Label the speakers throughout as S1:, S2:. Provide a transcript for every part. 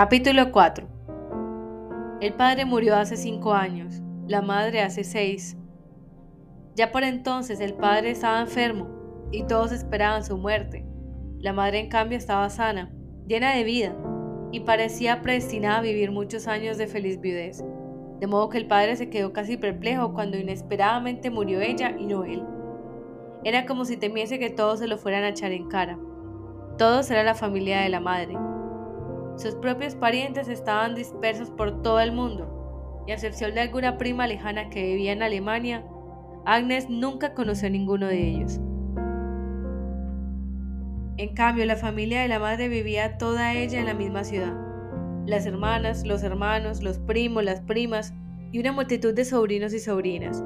S1: Capítulo 4 El padre murió hace cinco años, la madre hace seis. Ya por entonces el padre estaba enfermo y todos esperaban su muerte. La madre en cambio estaba sana, llena de vida y parecía predestinada a vivir muchos años de feliz viudez. De modo que el padre se quedó casi perplejo cuando inesperadamente murió ella y no él. Era como si temiese que todos se lo fueran a echar en cara. Todos era la familia de la madre. Sus propios parientes estaban dispersos por todo el mundo, y a excepción de alguna prima lejana que vivía en Alemania, Agnes nunca conoció a ninguno de ellos. En cambio, la familia de la madre vivía toda ella en la misma ciudad. Las hermanas, los hermanos, los primos, las primas y una multitud de sobrinos y sobrinas.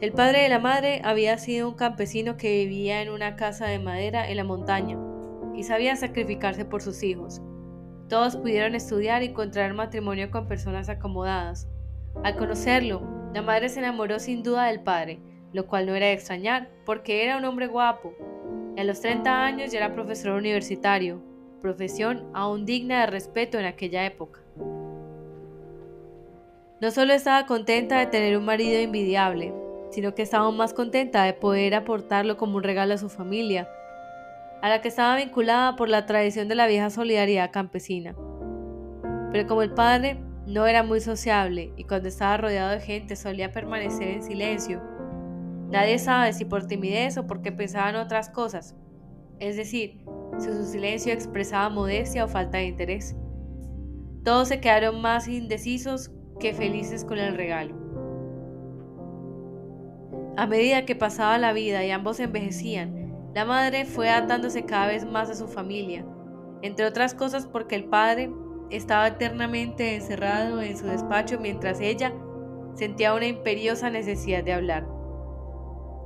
S1: El padre de la madre había sido un campesino que vivía en una casa de madera en la montaña y sabía sacrificarse por sus hijos. Todos pudieron estudiar y contraer matrimonio con personas acomodadas. Al conocerlo, la madre se enamoró sin duda del padre, lo cual no era de extrañar, porque era un hombre guapo. a los 30 años ya era profesor universitario, profesión aún digna de respeto en aquella época. No solo estaba contenta de tener un marido envidiable, sino que estaba más contenta de poder aportarlo como un regalo a su familia, a la que estaba vinculada por la tradición de la vieja solidaridad campesina. Pero como el padre no era muy sociable y cuando estaba rodeado de gente solía permanecer en silencio, nadie sabe si por timidez o porque pensaba en otras cosas, es decir, si su silencio expresaba modestia o falta de interés. Todos se quedaron más indecisos que felices con el regalo. A medida que pasaba la vida y ambos envejecían, la madre fue atándose cada vez más a su familia, entre otras cosas porque el padre estaba eternamente encerrado en su despacho mientras ella sentía una imperiosa necesidad de hablar.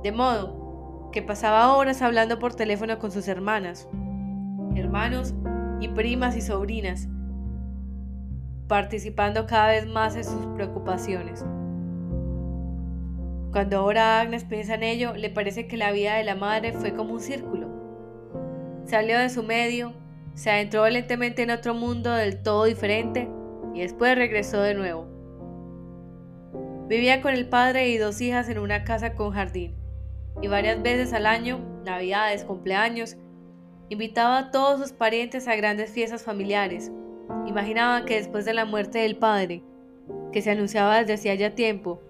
S1: De modo que pasaba horas hablando por teléfono con sus hermanas, hermanos y primas y sobrinas, participando cada vez más en sus preocupaciones. Cuando ahora Agnes piensa en ello, le parece que la vida de la madre fue como un círculo. Salió de su medio, se adentró valientemente en otro mundo del todo diferente y después regresó de nuevo. Vivía con el padre y dos hijas en una casa con jardín y varias veces al año, navidades, cumpleaños, invitaba a todos sus parientes a grandes fiestas familiares. Imaginaba que después de la muerte del padre, que se anunciaba desde hacía ya tiempo,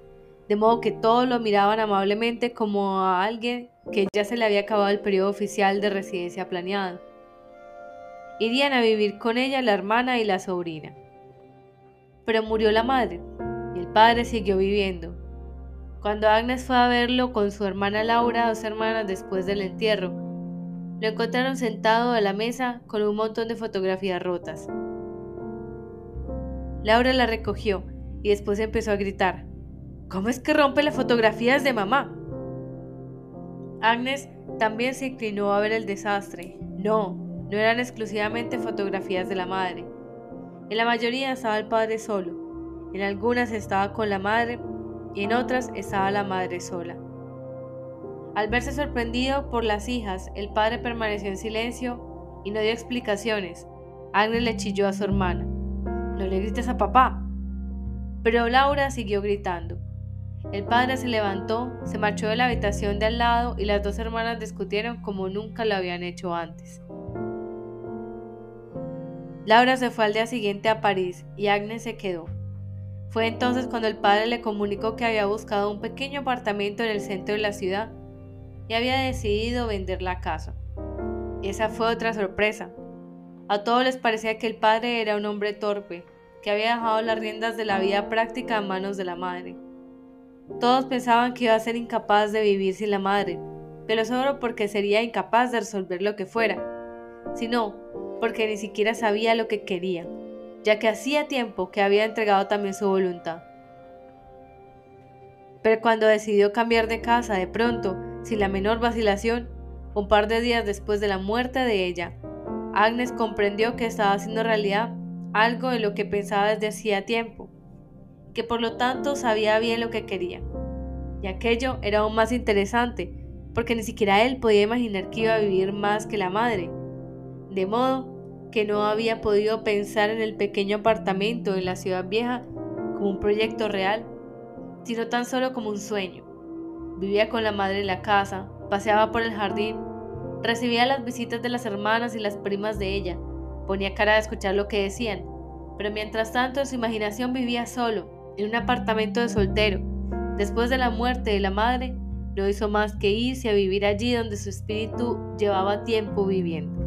S1: de modo que todos lo miraban amablemente como a alguien que ya se le había acabado el periodo oficial de residencia planeado. Irían a vivir con ella la hermana y la sobrina. Pero murió la madre y el padre siguió viviendo. Cuando Agnes fue a verlo con su hermana Laura, dos hermanas después del entierro, lo encontraron sentado a la mesa con un montón de fotografías rotas. Laura la recogió y después empezó a gritar. ¿Cómo es que rompe las fotografías de mamá? Agnes también se inclinó a ver el desastre. No, no eran exclusivamente fotografías de la madre. En la mayoría estaba el padre solo, en algunas estaba con la madre y en otras estaba la madre sola. Al verse sorprendido por las hijas, el padre permaneció en silencio y no dio explicaciones. Agnes le chilló a su hermana. No le grites a papá. Pero Laura siguió gritando. El padre se levantó, se marchó de la habitación de al lado y las dos hermanas discutieron como nunca lo habían hecho antes. Laura se fue al día siguiente a París y Agnes se quedó. Fue entonces cuando el padre le comunicó que había buscado un pequeño apartamento en el centro de la ciudad y había decidido vender la casa. Esa fue otra sorpresa. A todos les parecía que el padre era un hombre torpe, que había dejado las riendas de la vida práctica en manos de la madre. Todos pensaban que iba a ser incapaz de vivir sin la madre, pero solo porque sería incapaz de resolver lo que fuera, sino porque ni siquiera sabía lo que quería, ya que hacía tiempo que había entregado también su voluntad. Pero cuando decidió cambiar de casa de pronto, sin la menor vacilación, un par de días después de la muerte de ella, Agnes comprendió que estaba haciendo realidad algo en lo que pensaba desde hacía tiempo, que por lo tanto sabía bien lo que quería. Y aquello era aún más interesante, porque ni siquiera él podía imaginar que iba a vivir más que la madre. De modo que no había podido pensar en el pequeño apartamento en la ciudad vieja como un proyecto real, sino tan solo como un sueño. Vivía con la madre en la casa, paseaba por el jardín, recibía las visitas de las hermanas y las primas de ella, ponía cara a escuchar lo que decían, pero mientras tanto su imaginación vivía solo, en un apartamento de soltero. Después de la muerte de la madre, no hizo más que irse a vivir allí donde su espíritu llevaba tiempo viviendo.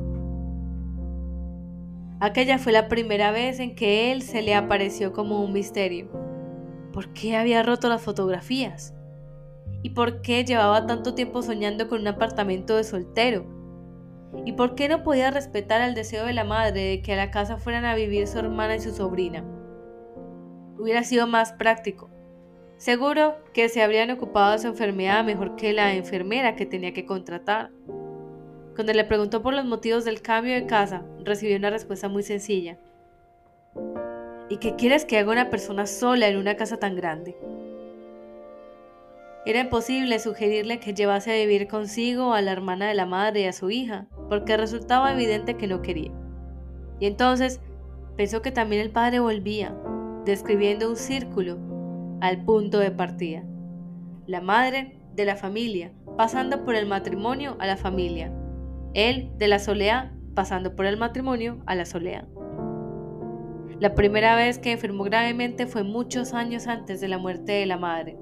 S1: Aquella fue la primera vez en que él se le apareció como un misterio. ¿Por qué había roto las fotografías? ¿Y por qué llevaba tanto tiempo soñando con un apartamento de soltero? ¿Y por qué no podía respetar el deseo de la madre de que a la casa fueran a vivir su hermana y su sobrina? Hubiera sido más práctico. Seguro que se habrían ocupado de su enfermedad mejor que la enfermera que tenía que contratar. Cuando le preguntó por los motivos del cambio de casa, recibió una respuesta muy sencilla. ¿Y qué quieres que haga una persona sola en una casa tan grande? Era imposible sugerirle que llevase a vivir consigo a la hermana de la madre y a su hija, porque resultaba evidente que no quería. Y entonces pensó que también el padre volvía, describiendo un círculo al punto de partida. La madre de la familia, pasando por el matrimonio a la familia, él de la soleá pasando por el matrimonio a la soleá. La primera vez que enfermó gravemente fue muchos años antes de la muerte de la madre.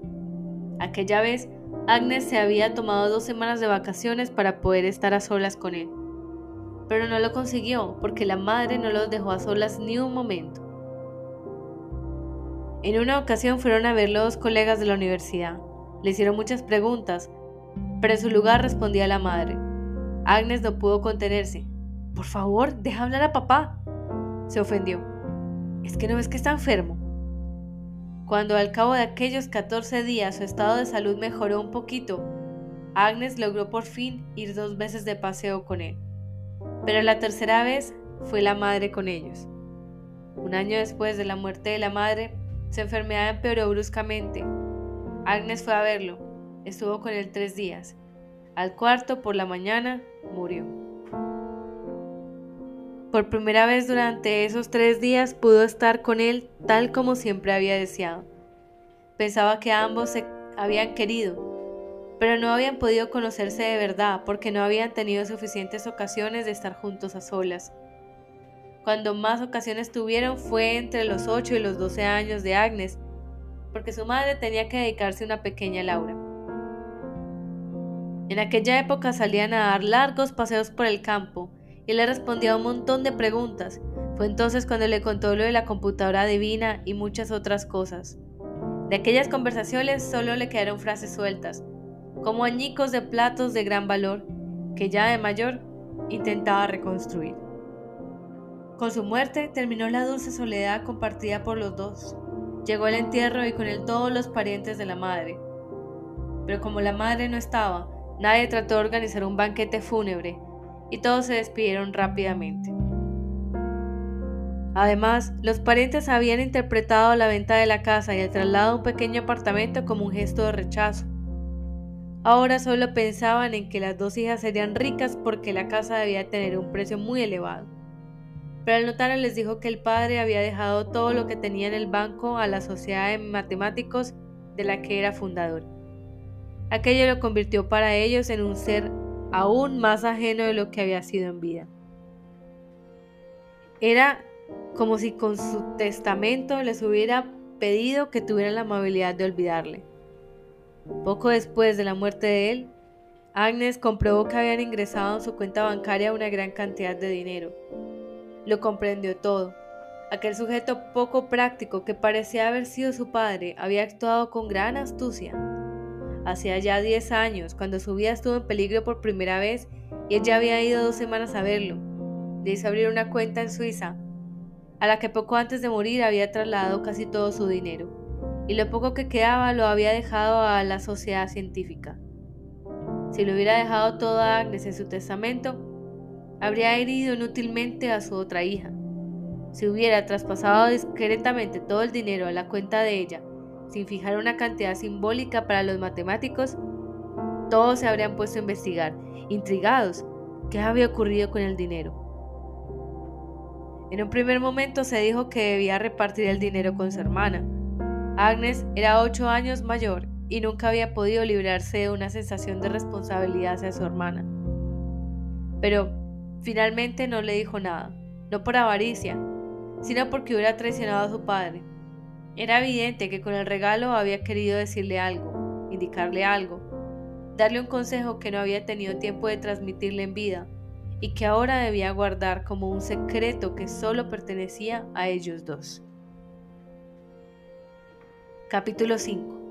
S1: Aquella vez, Agnes se había tomado dos semanas de vacaciones para poder estar a solas con él. Pero no lo consiguió porque la madre no los dejó a solas ni un momento. En una ocasión fueron a verlo dos colegas de la universidad. Le hicieron muchas preguntas, pero en su lugar respondía la madre. Agnes no pudo contenerse. Por favor, deja hablar a papá. Se ofendió. ¿Es que no ves que está enfermo? Cuando al cabo de aquellos 14 días su estado de salud mejoró un poquito, Agnes logró por fin ir dos veces de paseo con él. Pero la tercera vez fue la madre con ellos. Un año después de la muerte de la madre, su enfermedad empeoró bruscamente. Agnes fue a verlo. Estuvo con él tres días. Al cuarto, por la mañana, murió. Por primera vez durante esos tres días pudo estar con él tal como siempre había deseado. Pensaba que ambos se habían querido, pero no habían podido conocerse de verdad porque no habían tenido suficientes ocasiones de estar juntos a solas. Cuando más ocasiones tuvieron fue entre los 8 y los 12 años de Agnes, porque su madre tenía que dedicarse a una pequeña Laura. En aquella época salían a dar largos paseos por el campo y le respondía un montón de preguntas. Fue entonces cuando le contó lo de la computadora divina y muchas otras cosas. De aquellas conversaciones solo le quedaron frases sueltas, como añicos de platos de gran valor, que ya de mayor intentaba reconstruir. Con su muerte terminó la dulce soledad compartida por los dos. Llegó el entierro y con él todos los parientes de la madre. Pero como la madre no estaba, Nadie trató de organizar un banquete fúnebre y todos se despidieron rápidamente. Además, los parientes habían interpretado la venta de la casa y el traslado a un pequeño apartamento como un gesto de rechazo. Ahora solo pensaban en que las dos hijas serían ricas porque la casa debía tener un precio muy elevado. Pero el notario les dijo que el padre había dejado todo lo que tenía en el banco a la sociedad de matemáticos de la que era fundador. Aquello lo convirtió para ellos en un ser aún más ajeno de lo que había sido en vida. Era como si con su testamento les hubiera pedido que tuvieran la amabilidad de olvidarle. Poco después de la muerte de él, Agnes comprobó que habían ingresado en su cuenta bancaria una gran cantidad de dinero. Lo comprendió todo. Aquel sujeto poco práctico que parecía haber sido su padre había actuado con gran astucia hacía ya 10 años, cuando su vida estuvo en peligro por primera vez y ella había ido dos semanas a verlo. Le hizo abrir una cuenta en Suiza, a la que poco antes de morir había trasladado casi todo su dinero, y lo poco que quedaba lo había dejado a la sociedad científica. Si lo hubiera dejado todo a Agnes en su testamento, habría herido inútilmente a su otra hija. Si hubiera traspasado discretamente todo el dinero a la cuenta de ella, sin fijar una cantidad simbólica para los matemáticos, todos se habrían puesto a investigar, intrigados, qué había ocurrido con el dinero. En un primer momento se dijo que debía repartir el dinero con su hermana. Agnes era ocho años mayor y nunca había podido librarse de una sensación de responsabilidad hacia su hermana. Pero finalmente no le dijo nada, no por avaricia, sino porque hubiera traicionado a su padre. Era evidente que con el regalo había querido decirle algo, indicarle algo, darle un consejo que no había tenido tiempo de transmitirle en vida y que ahora debía guardar como un secreto que solo pertenecía a ellos dos. Capítulo 5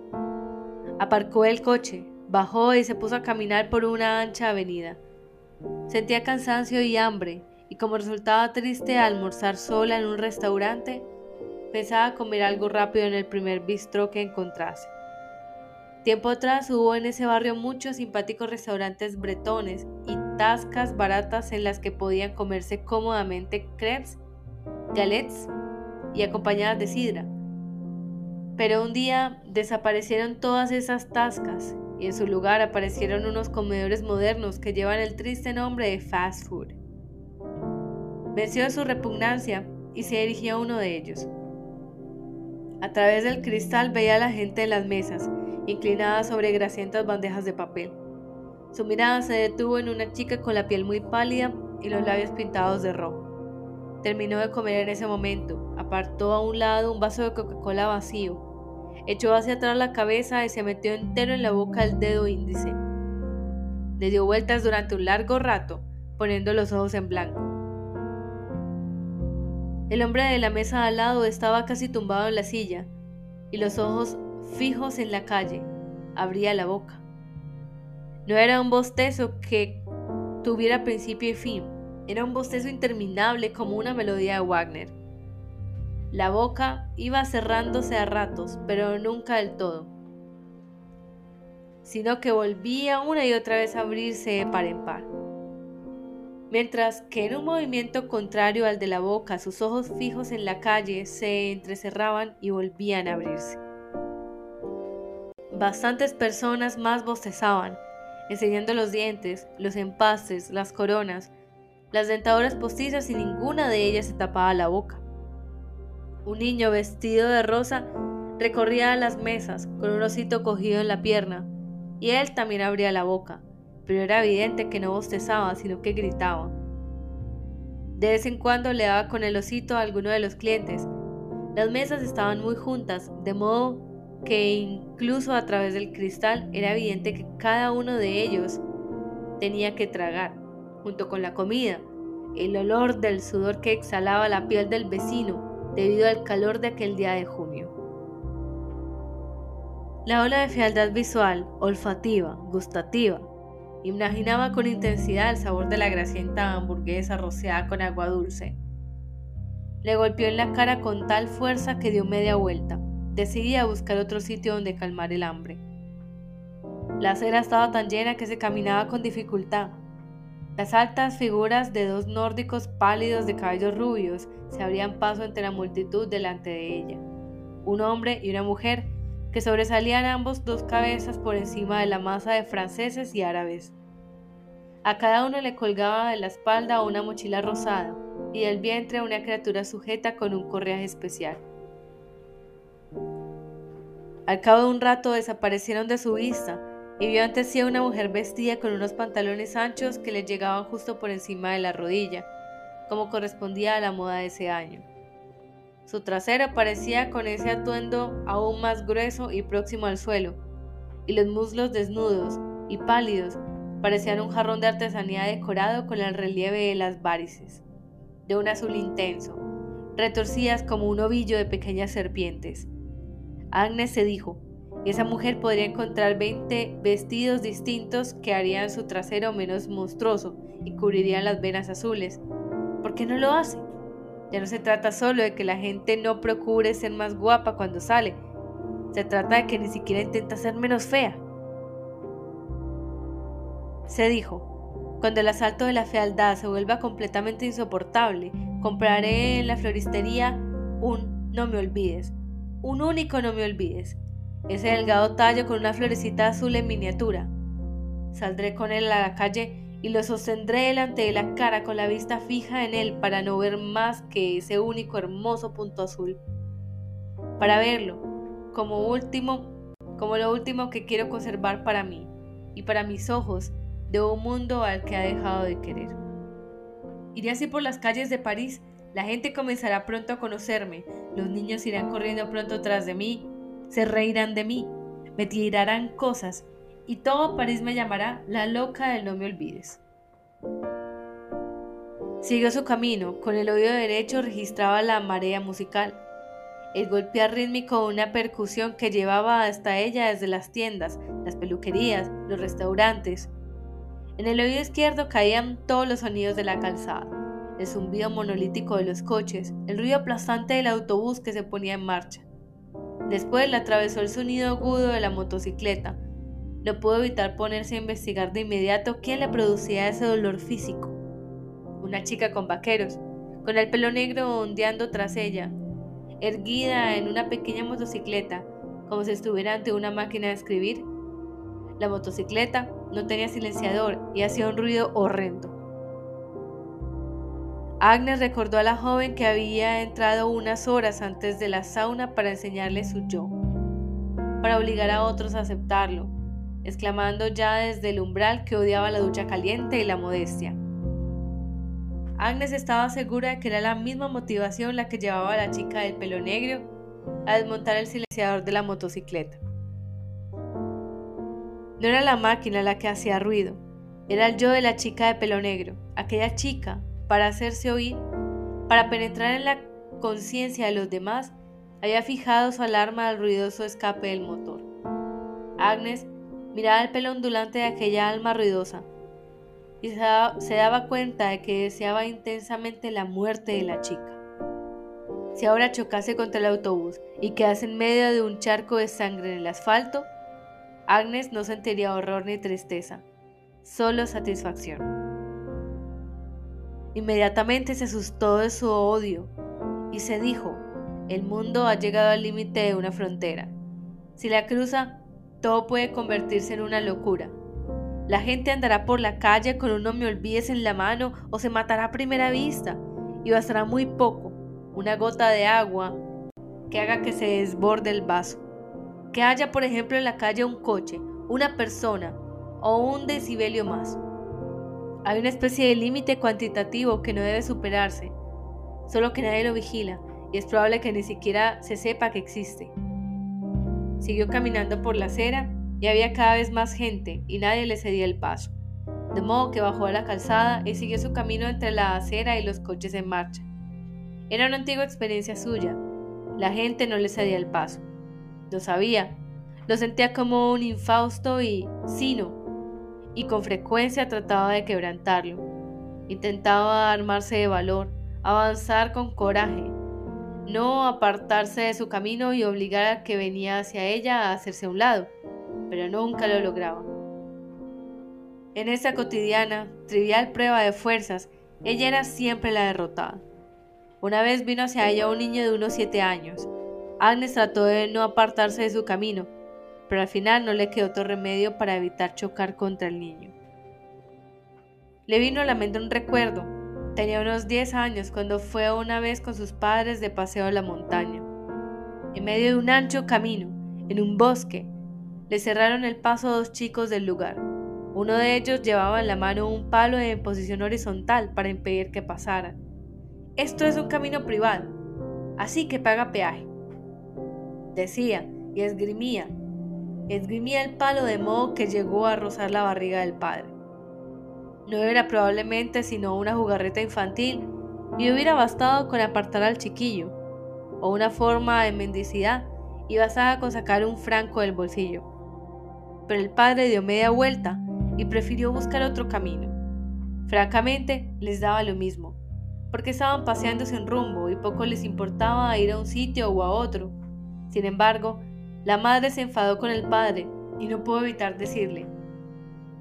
S1: Aparcó el coche, bajó y se puso a caminar por una ancha avenida. Sentía cansancio y hambre, y como resultaba triste almorzar sola en un restaurante, pensaba comer algo rápido en el primer bistro que encontrase. Tiempo atrás hubo en ese barrio muchos simpáticos restaurantes bretones y tascas baratas en las que podían comerse cómodamente crepes, galets y acompañadas de sidra. Pero un día desaparecieron todas esas tascas y en su lugar aparecieron unos comedores modernos que llevan el triste nombre de fast food. Venció su repugnancia y se dirigió a uno de ellos. A través del cristal veía a la gente en las mesas, inclinada sobre grasientas bandejas de papel. Su mirada se detuvo en una chica con la piel muy pálida y los labios pintados de rojo. Terminó de comer en ese momento, apartó a un lado un vaso de Coca-Cola vacío, echó hacia atrás la cabeza y se metió entero en la boca el dedo índice. Le dio vueltas durante un largo rato, poniendo los ojos en blanco. El hombre de la mesa al lado estaba casi tumbado en la silla y los ojos fijos en la calle. Abría la boca. No era un bostezo que tuviera principio y fin, era un bostezo interminable como una melodía de Wagner. La boca iba cerrándose a ratos, pero nunca del todo, sino que volvía una y otra vez a abrirse de par en par. Mientras que en un movimiento contrario al de la boca, sus ojos fijos en la calle se entrecerraban y volvían a abrirse. Bastantes personas más bostezaban, enseñando los dientes, los empastes, las coronas, las dentaduras postizas y ninguna de ellas se tapaba la boca. Un niño vestido de rosa recorría las mesas con un osito cogido en la pierna, y él también abría la boca, pero era evidente que no bostezaba, sino que gritaba. De vez en cuando le daba con el osito a alguno de los clientes. Las mesas estaban muy juntas, de modo que incluso a través del cristal era evidente que cada uno de ellos tenía que tragar, junto con la comida, el olor del sudor que exhalaba la piel del vecino debido al calor de aquel día de junio. La ola de fealdad visual, olfativa, gustativa, imaginaba con intensidad el sabor de la grasienta hamburguesa rociada con agua dulce. Le golpeó en la cara con tal fuerza que dio media vuelta decidí a buscar otro sitio donde calmar el hambre. La acera estaba tan llena que se caminaba con dificultad. Las altas figuras de dos nórdicos pálidos de cabellos rubios se abrían paso entre la multitud delante de ella. Un hombre y una mujer que sobresalían ambos dos cabezas por encima de la masa de franceses y árabes. A cada uno le colgaba de la espalda una mochila rosada y del vientre una criatura sujeta con un correaje especial. Al cabo de un rato desaparecieron de su vista y vio ante sí a una mujer vestida con unos pantalones anchos que le llegaban justo por encima de la rodilla, como correspondía a la moda de ese año. Su trasero parecía con ese atuendo aún más grueso y próximo al suelo, y los muslos desnudos y pálidos parecían un jarrón de artesanía decorado con el relieve de las varices, de un azul intenso, retorcidas como un ovillo de pequeñas serpientes. Agnes se dijo, esa mujer podría encontrar 20 vestidos distintos que harían su trasero menos monstruoso y cubrirían las venas azules. ¿Por qué no lo hace? Ya no se trata solo de que la gente no procure ser más guapa cuando sale, se trata de que ni siquiera intenta ser menos fea. Se dijo, cuando el asalto de la fealdad se vuelva completamente insoportable, compraré en la floristería un no me olvides un único no me olvides, ese delgado tallo con una florecita azul en miniatura. Saldré con él a la calle y lo sostendré delante de la cara con la vista fija en él para no ver más que ese único hermoso punto azul. Para verlo, como último, como lo último que quiero conservar para mí y para mis ojos de un mundo al que ha dejado de querer. Iré así por las calles de París, la gente comenzará pronto a conocerme, los niños irán corriendo pronto tras de mí, se reirán de mí, me tirarán cosas y todo París me llamará la loca del no me olvides. Siguió su camino, con el oído derecho registraba la marea musical, el golpear rítmico de una percusión que llevaba hasta ella desde las tiendas, las peluquerías, los restaurantes. En el oído izquierdo caían todos los sonidos de la calzada, el zumbido monolítico de los coches, el ruido aplastante del autobús que se ponía en marcha. Después le atravesó el sonido agudo de la motocicleta, no pudo evitar ponerse a investigar de inmediato quién le producía ese dolor físico. Una chica con vaqueros, con el pelo negro ondeando tras ella, erguida en una pequeña motocicleta, como si estuviera ante una máquina de escribir. La motocicleta no tenía silenciador y hacía un ruido horrendo. Agnes recordó a la joven que había entrado unas horas antes de la sauna para enseñarle su yo, para obligar a otros a aceptarlo, exclamando ya desde el umbral que odiaba la ducha caliente y la modestia. Agnes estaba segura de que era la misma motivación la que llevaba a la chica del pelo negro a desmontar el silenciador de la motocicleta. No era la máquina la que hacía ruido, era el yo de la chica de pelo negro, aquella chica, para hacerse oír, para penetrar en la conciencia de los demás, había fijado su alarma al ruidoso escape del motor. Agnes miraba el pelo ondulante de aquella alma ruidosa y se daba, cuenta de que deseaba intensamente la muerte de la chica. Si ahora chocase contra el autobús y quedase en medio de un charco de sangre en el asfalto, Agnes no sentiría horror ni tristeza, solo satisfacción. Inmediatamente se asustó de su odio y se dijo, el mundo ha llegado al límite de una frontera. Si la cruza, todo puede convertirse en una locura. La gente andará por la calle con un no me olvides en la mano o se matará a primera vista y bastará muy poco, una gota de agua que haga que se desborde el vaso. Que haya, por ejemplo, en la calle un coche, una persona o un decibelio más. Hay una especie de límite cuantitativo que no debe superarse, solo que nadie lo vigila y es probable que ni siquiera se sepa que existe. Siguió caminando por la acera y había cada vez más gente y nadie le cedía el paso. De modo que bajó a la calzada y siguió su camino entre la acera y los coches en marcha. Era una antigua experiencia suya. La gente no le cedía el paso. Lo sabía. Lo sentía como un infausto y sino, y con frecuencia trataba de quebrantarlo. Intentaba armarse de valor, avanzar con coraje, no apartarse de su camino y obligar al que venía hacia ella a hacerse a un lado, pero nunca lo lograba. En esa cotidiana, trivial prueba de fuerzas, ella era siempre la derrotada. Una vez vino hacia ella un niño de unos siete años. Agnes trató de no apartarse de su camino, pero al final no le quedó otro remedio para evitar chocar contra el niño. Le vino a la mente un recuerdo, Tenía unos 10 años cuando fue una vez con sus padres de paseo a la montaña. En medio de un ancho camino, en un bosque, le cerraron el paso a dos chicos del lugar. Uno de ellos llevaba en la mano un palo en posición horizontal para impedir que pasaran. Esto es un camino privado, así que paga peaje. Decía y esgrimía. Esgrimía el palo de modo que llegó a rozar la barriga del padre. No era probablemente sino una jugarreta infantil y hubiera bastado con apartar al chiquillo, o una forma de mendicidad y basada con sacar un franco del bolsillo. Pero el padre dio media vuelta y prefirió buscar otro camino. Francamente, les daba lo mismo, porque estaban paseando sin rumbo y poco les importaba ir a un sitio o a otro. Sin embargo, la madre se enfadó con el padre y no pudo evitar decirle,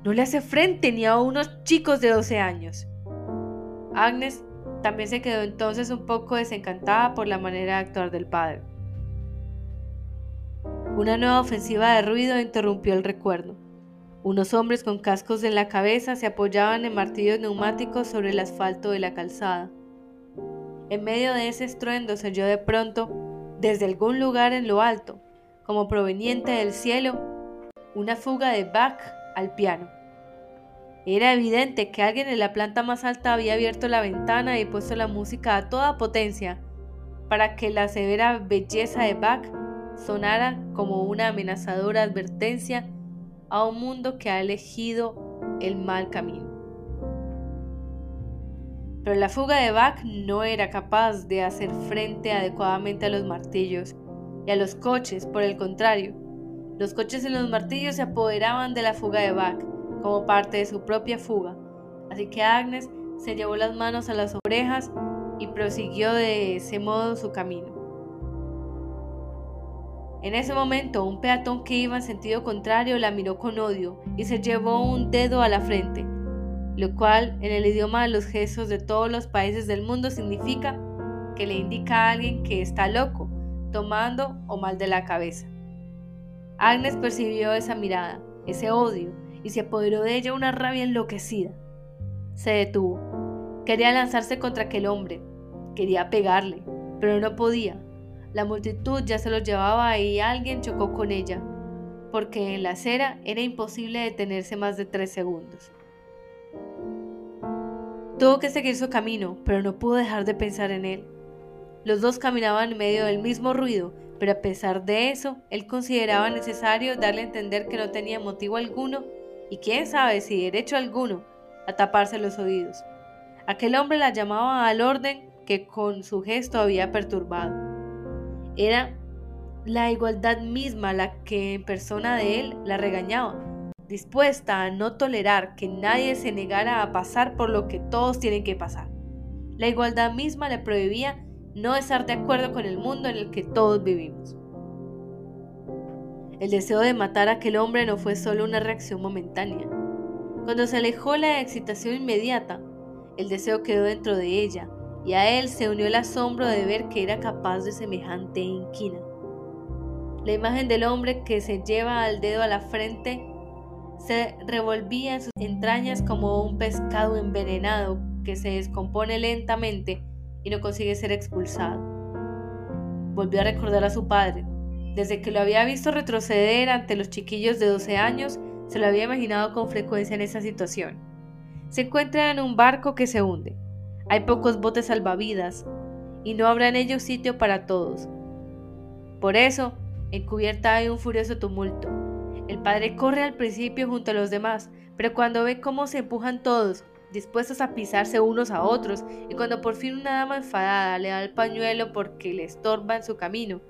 S1: no le hace frente ni a unos chicos de 12 años. Agnes también se quedó entonces un poco desencantada por la manera de actuar del padre. Una nueva ofensiva de ruido interrumpió el recuerdo. Unos hombres con cascos en la cabeza se apoyaban en martillos neumáticos sobre el asfalto de la calzada. En medio de ese estruendo se oyó de pronto, desde algún lugar en lo alto, como proveniente del cielo, una fuga de Bach al piano. Era evidente que alguien en la planta más alta había abierto la ventana y puesto la música a toda potencia para que la severa belleza de Bach sonara como una amenazadora advertencia a un mundo que ha elegido el mal camino. Pero la fuga de Bach no era capaz de hacer frente adecuadamente a los martillos a los coches, por el contrario, los coches y los martillos se apoderaban de la fuga de Bach como parte de su propia fuga. Así que Agnes se llevó las manos a las orejas y prosiguió de ese modo su camino. En ese momento, un peatón que iba en sentido contrario la miró con odio y se llevó un dedo a la frente, lo cual en el idioma de los gestos de todos los países del mundo significa que le indica a alguien que está loco, tomando o mal de la cabeza. Agnes percibió esa mirada, ese odio, y se apoderó de ella una rabia enloquecida. Se detuvo. Quería lanzarse contra aquel hombre. Quería pegarle, pero no podía. La multitud ya se lo llevaba y alguien chocó con ella, porque en la acera era imposible detenerse más de tres segundos. Tuvo que seguir su camino, pero no pudo dejar de pensar en él. Los dos caminaban en medio del mismo ruido, pero a pesar de eso, él consideraba necesario darle a entender que no tenía motivo alguno y quién sabe si derecho alguno a taparse los oídos. Aquel hombre la llamaba al orden que con su gesto había perturbado. Era la igualdad misma la que en persona de él la regañaba, dispuesta a no tolerar que nadie se negara a pasar por lo que todos tienen que pasar. La igualdad misma le prohibía no estar de acuerdo con el mundo en el que todos vivimos. El deseo de matar a aquel hombre no fue solo una reacción momentánea. Cuando se alejó la excitación inmediata, el deseo quedó dentro de ella y a él se unió el asombro de ver que era capaz de semejante inquina. La imagen del hombre que se lleva al dedo a la frente se revolvía en sus entrañas como un pescado envenenado que se descompone lentamente y no consigue ser expulsado. Volvió a recordar a su padre, desde que lo había visto retroceder ante los chiquillos de 12 años, se lo había imaginado con frecuencia en esa situación. Se encuentra en un barco que se hunde. Hay pocos botes salvavidas y no habrá en ellos sitio para todos. Por eso, en cubierta hay un furioso tumulto. El padre corre al principio junto a los demás, pero cuando ve cómo se empujan todos, dispuestos a pisarse unos a otros, y cuando por fin una dama enfadada le da el pañuelo porque le estorba en su camino,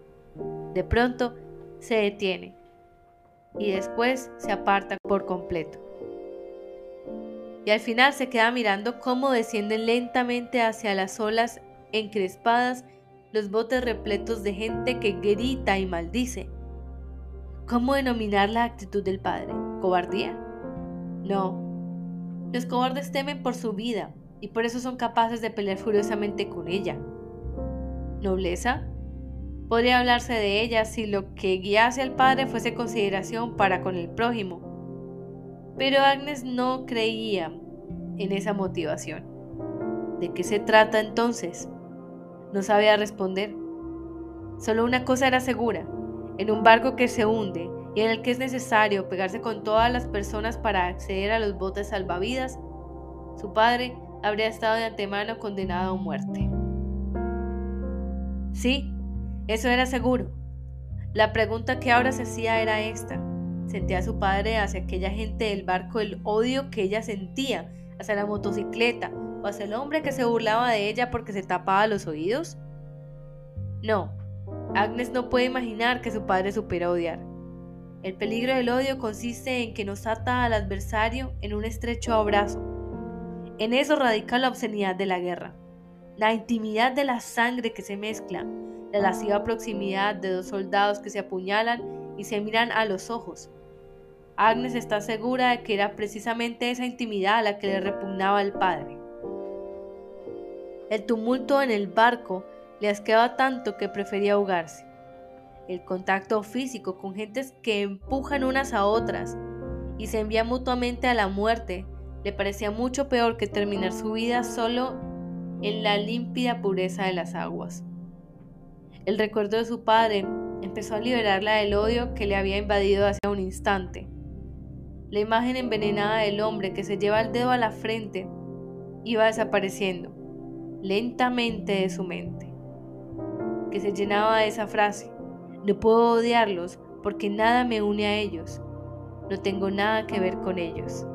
S1: de pronto se detiene y después se aparta por completo. Y al final se queda mirando cómo descienden lentamente hacia las olas encrespadas los botes repletos de gente que grita y maldice. ¿Cómo denominar la actitud del padre? ¿Cobardía? No. Los cobardes temen por su vida y por eso son capaces de pelear furiosamente con ella. ¿Nobleza? Podría hablarse de ella si lo que guiase al padre fuese consideración para con el prójimo. Pero Agnes no creía en esa motivación. ¿De qué se trata entonces? No sabía responder. Solo una cosa era segura. En un barco que se hunde y en el que es necesario pegarse con todas las personas para acceder a los botes salvavidas, su padre habría estado de antemano condenado a muerte. Sí, eso era seguro. La pregunta que ahora se hacía era esta. ¿Sentía su padre hacia aquella gente del barco el odio que ella sentía hacia la motocicleta o hacia el hombre que se burlaba de ella porque se tapaba los oídos? No, Agnes no puede imaginar que su padre supiera odiar. El peligro del odio consiste en que nos ata al adversario en un estrecho abrazo. En eso radica la obscenidad de la guerra, la intimidad de la sangre que se mezcla, la lasciva proximidad de dos soldados que se apuñalan y se miran a los ojos. Agnes está segura de que era precisamente esa intimidad la que le repugnaba al padre. El tumulto en el barco le asqueaba tanto que prefería ahogarse. El contacto físico con gentes que empujan unas a otras y se envían mutuamente a la muerte, le parecía mucho peor que terminar su vida solo en la límpida pureza de las aguas. El recuerdo de su padre empezó a liberarla del odio que le había invadido hace un instante. La imagen envenenada del hombre que se lleva el dedo a la frente iba desapareciendo lentamente de su mente, que se llenaba de esa frase, no puedo odiarlos porque nada me une a ellos, no tengo nada que ver con ellos.